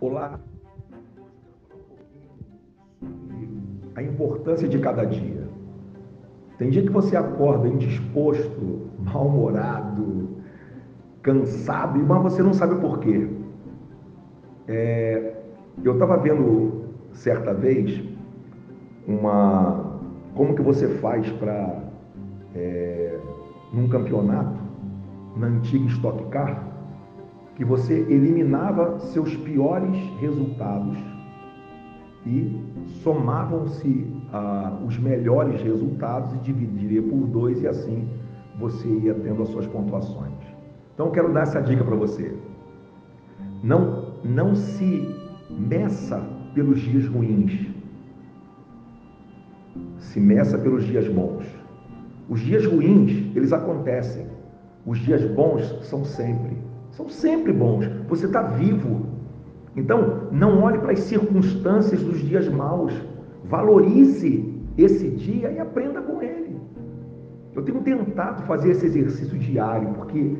falar a importância de cada dia. Tem dia que você acorda indisposto, mal-humorado, cansado, mas você não sabe por quê. É, eu estava vendo certa vez uma como que você faz para é, num campeonato na antiga Stock Car que você eliminava seus piores resultados e somavam-se ah, os melhores resultados e dividiria por dois e assim você ia tendo as suas pontuações. Então eu quero dar essa dica para você. Não, não se meça pelos dias ruins. Se meça pelos dias bons. Os dias ruins, eles acontecem. Os dias bons são sempre. São sempre bons. Você está vivo. Então, não olhe para as circunstâncias dos dias maus. Valorize esse dia e aprenda com ele. Eu tenho tentado fazer esse exercício diário, porque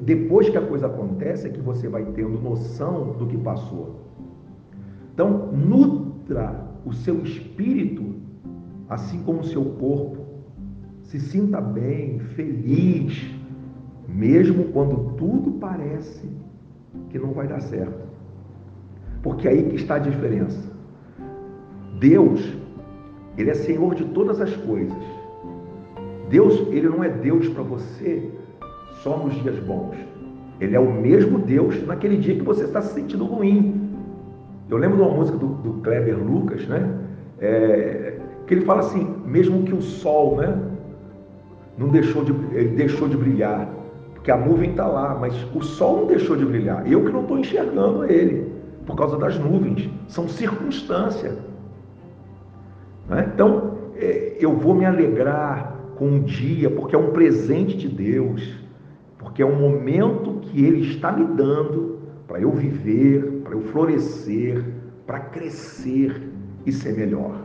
depois que a coisa acontece é que você vai tendo noção do que passou. Então, nutra o seu espírito, assim como o seu corpo. Se sinta bem, feliz, mesmo quando tudo parece que não vai dar certo. Porque é aí que está a diferença. Deus, ele é Senhor de todas as coisas. Deus, ele não é Deus para você só nos dias bons. Ele é o mesmo Deus naquele dia que você está se sentindo ruim. Eu lembro de uma música do, do Kleber Lucas, né? É, que ele fala assim, mesmo que o sol, né? Não deixou de, ele deixou de brilhar, porque a nuvem está lá, mas o sol não deixou de brilhar. Eu que não estou enxergando ele, por causa das nuvens. São circunstâncias. Né? Então, é, eu vou me alegrar com o dia, porque é um presente de Deus, porque é um momento que Ele está me dando para eu viver, para eu florescer, para crescer e ser melhor.